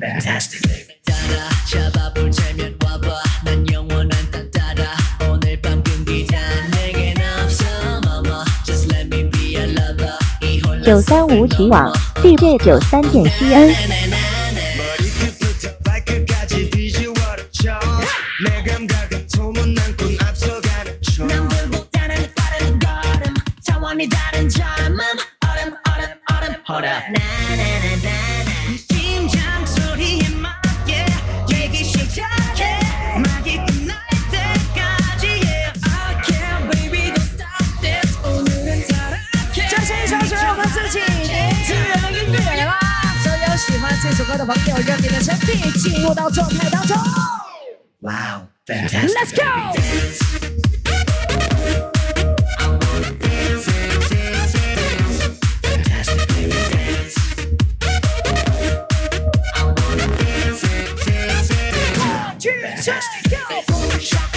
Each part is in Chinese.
九三舞曲网 DJ 九三点西恩。Wow, fantastic. Let's go. Fantastic. Go!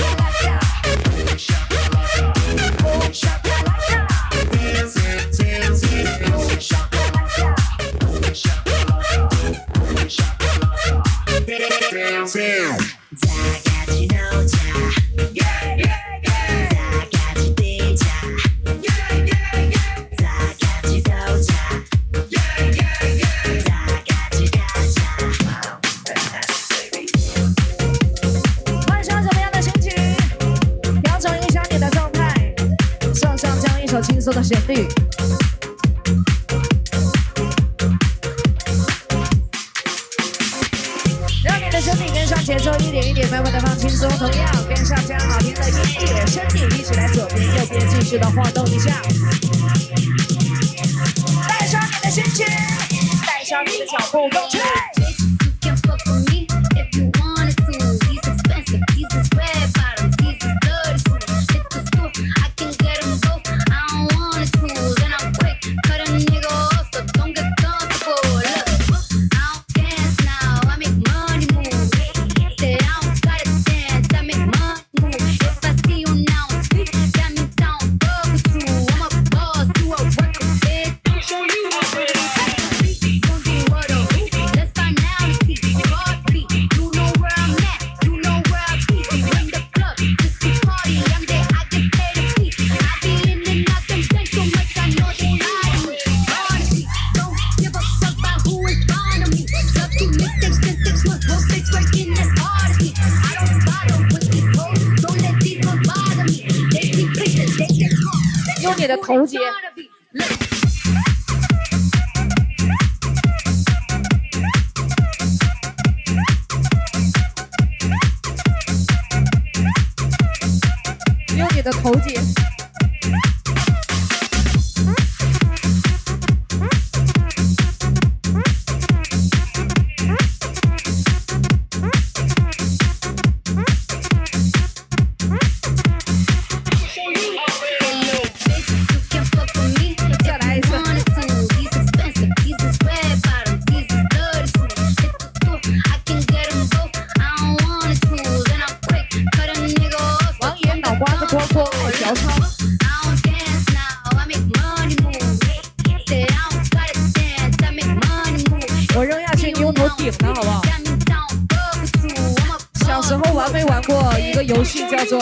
旋律让你的身体跟上节奏一点一点慢慢的放轻松。同样跟上这样好听的音乐身体一起来左边右边继续的晃动一下。带上你的心情带上你的脚步动起来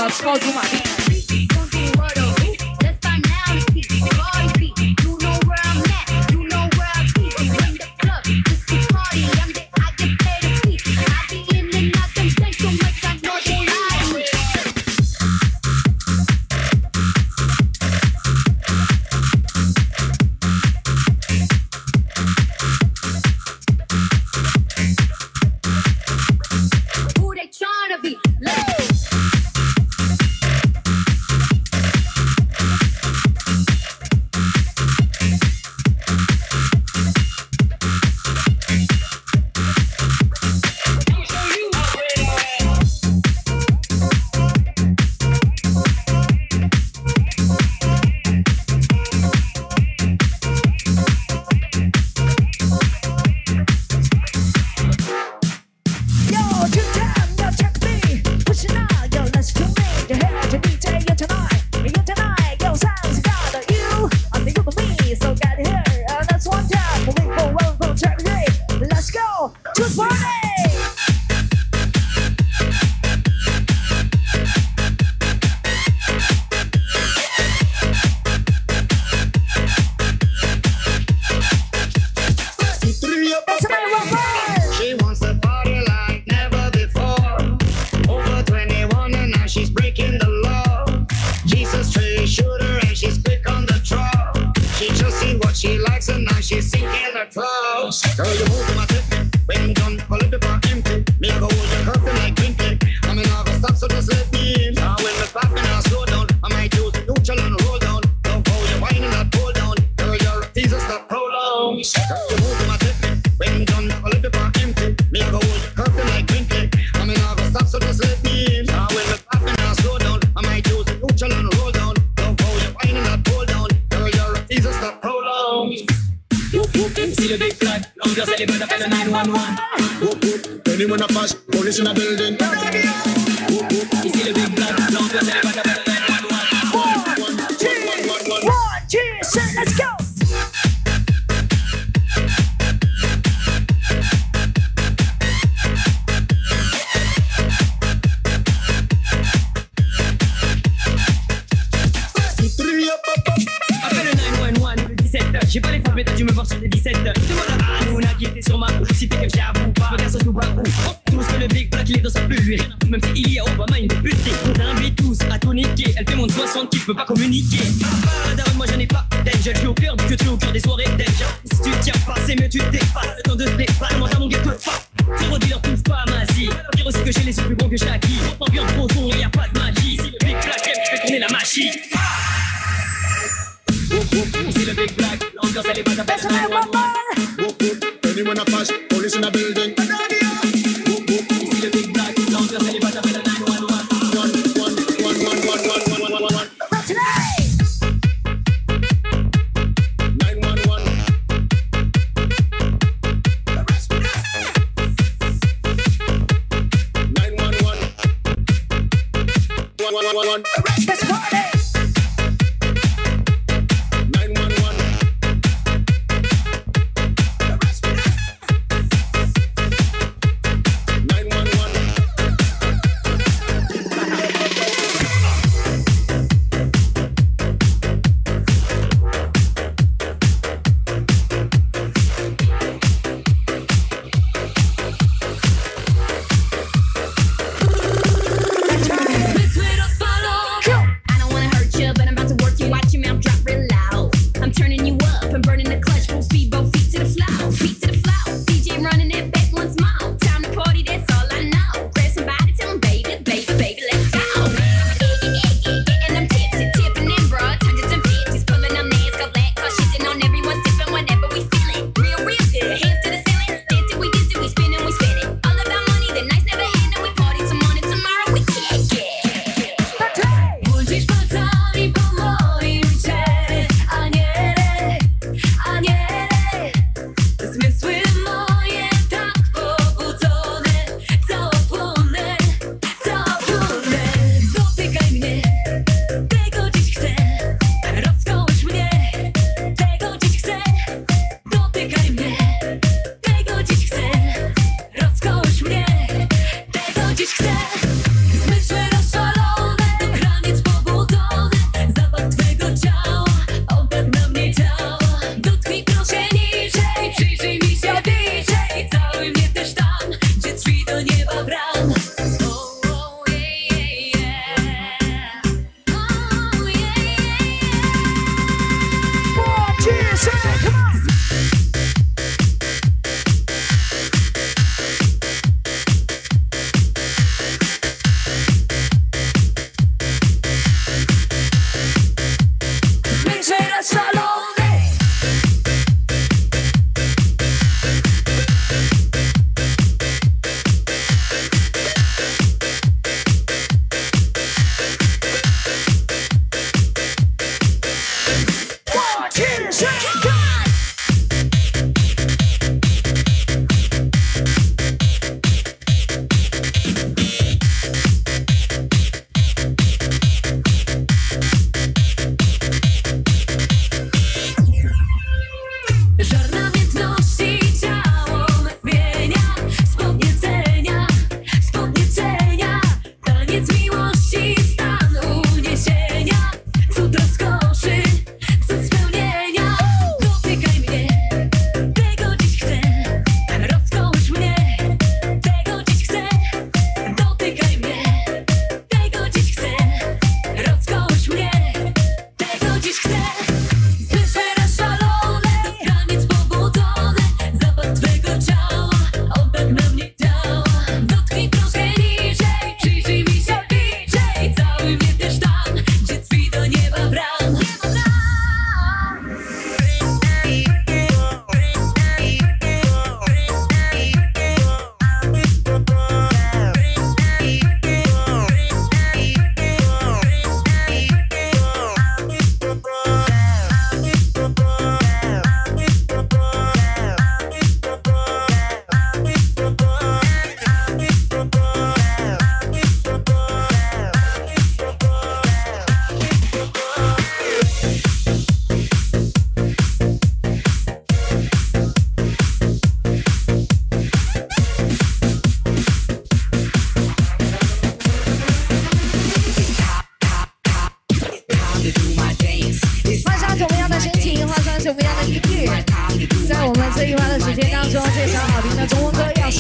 啊超级玛丽 when I pass police in a building. mental mon gars te fuck Zéro dealer touche pas ma zi Dire aussi que j'ai les yeux plus bons que Jackie. Ambiance trop sombre y'a pas de magie. Si le big black aime je fais tourner la machine. C'est le big black L'ambiance elle est pas ta belle Anyone a pass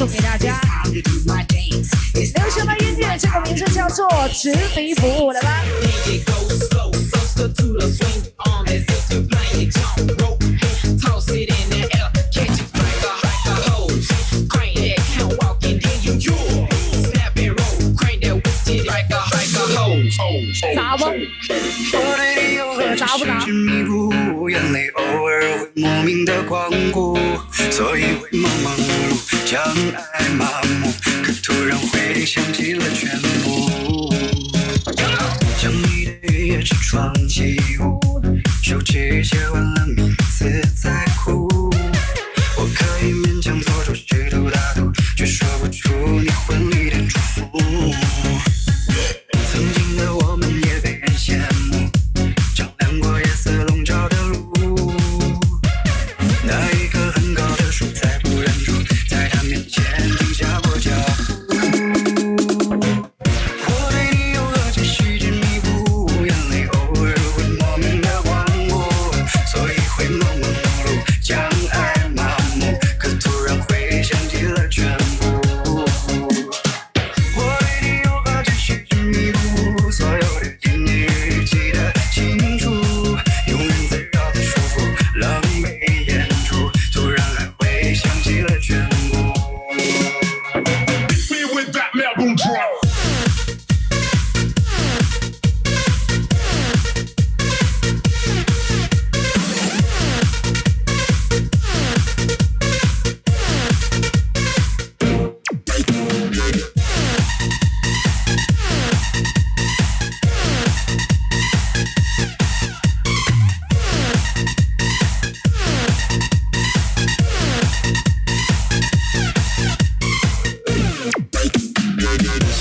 送给 just 的音乐，这个名字叫做《执迷不悟》，来吧。砸不 it's 将爱麻木，可突然回忆想起了全部。想你的雨夜车窗起雾，手指写完了名字再哭。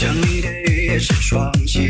想你的雨夜，是双栖。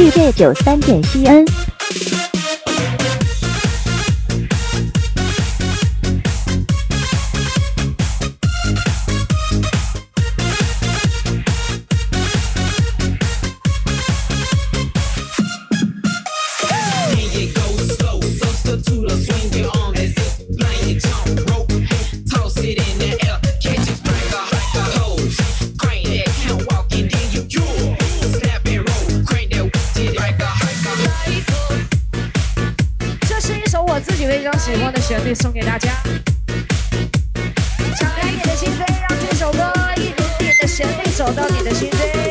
GJ 九三点 cn。找到你的心扉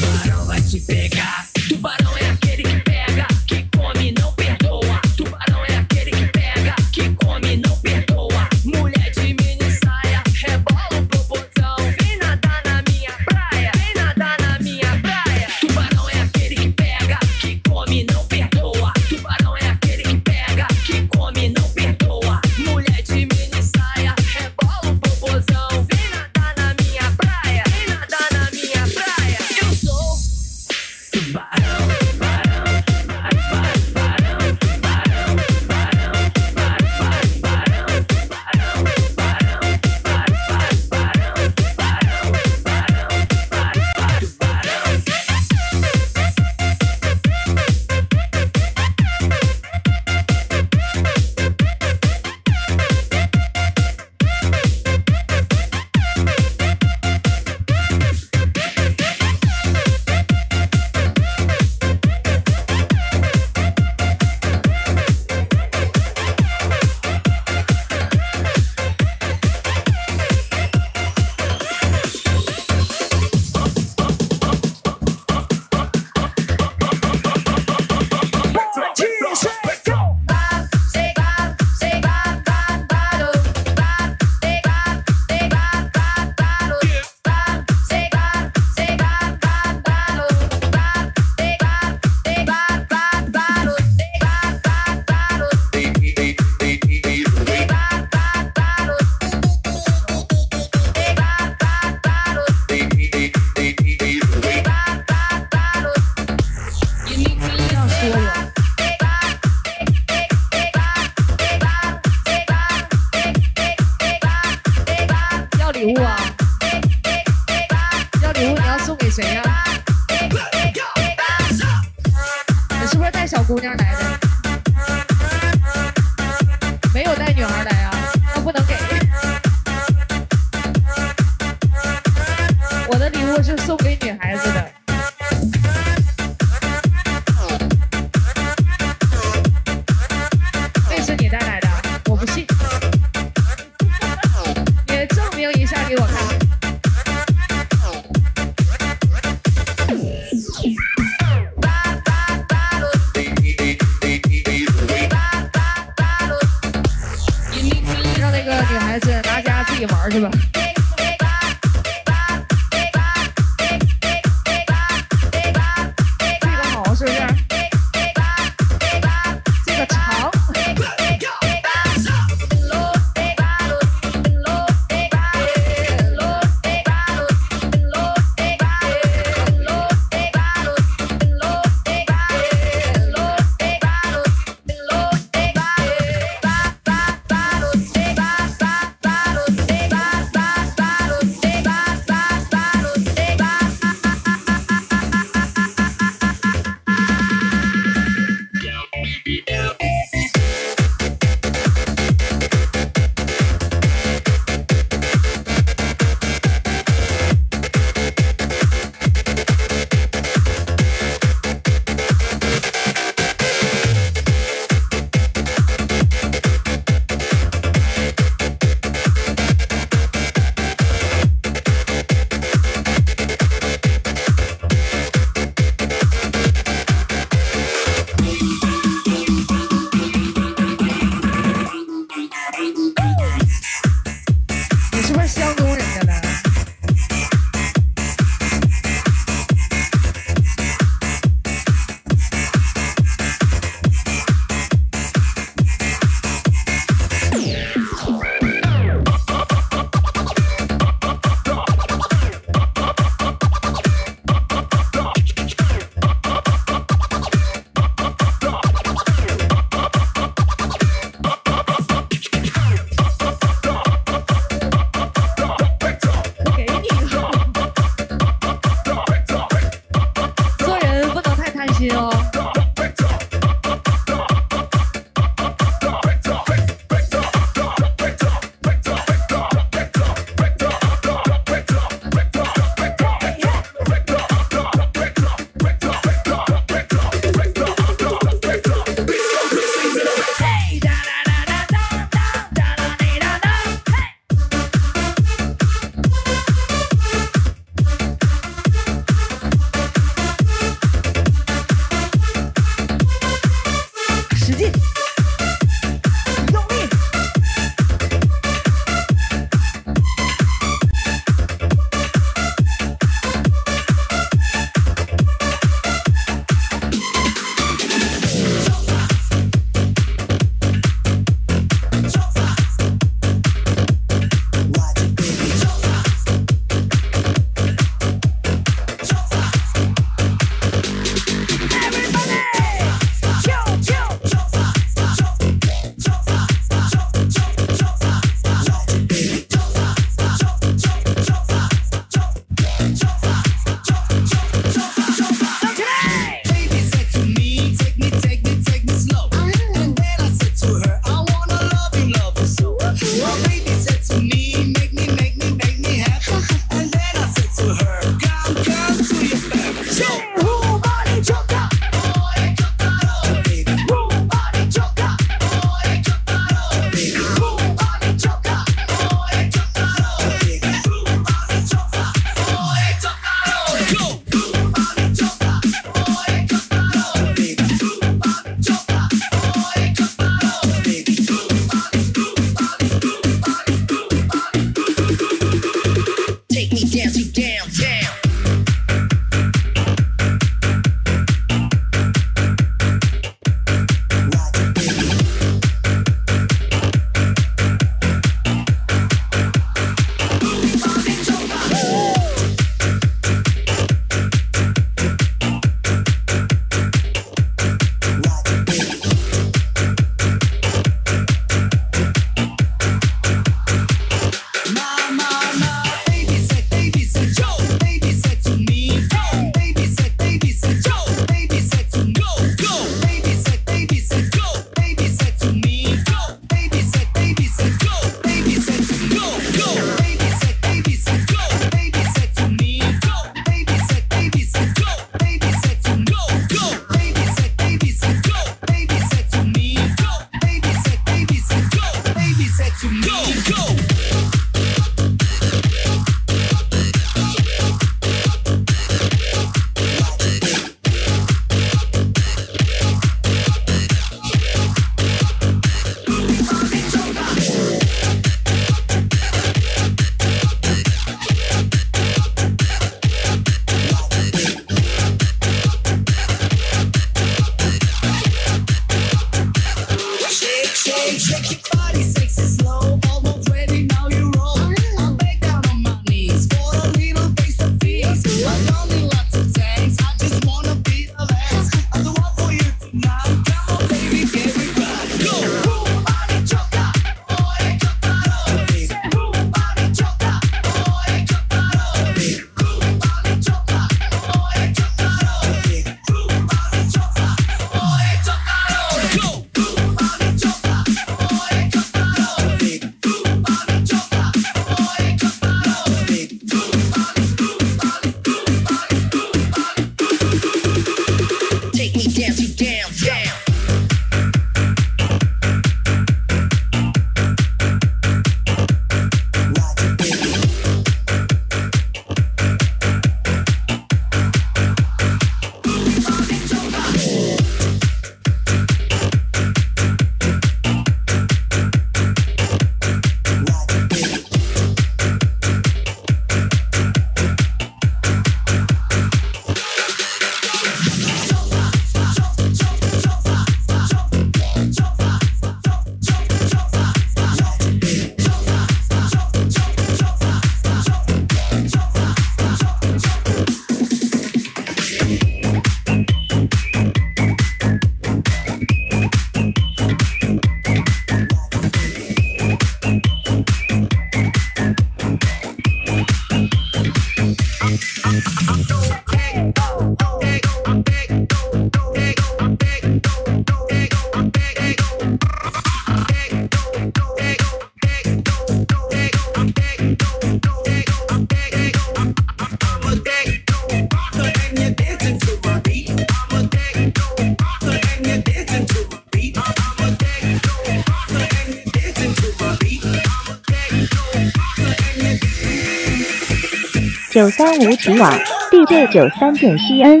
九三无极网，DJ 九三点西安。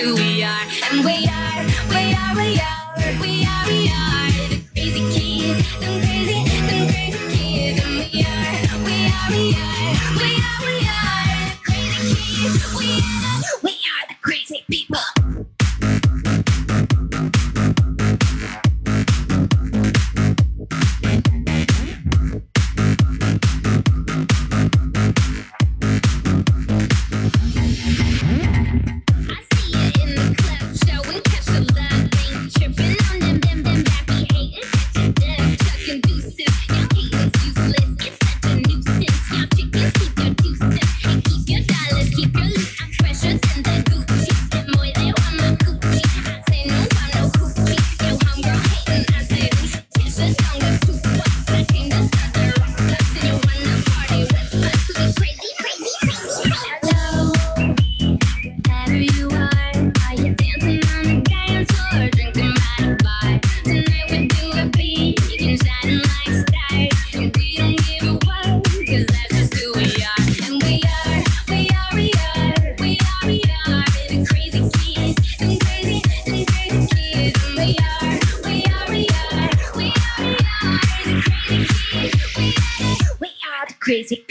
do we music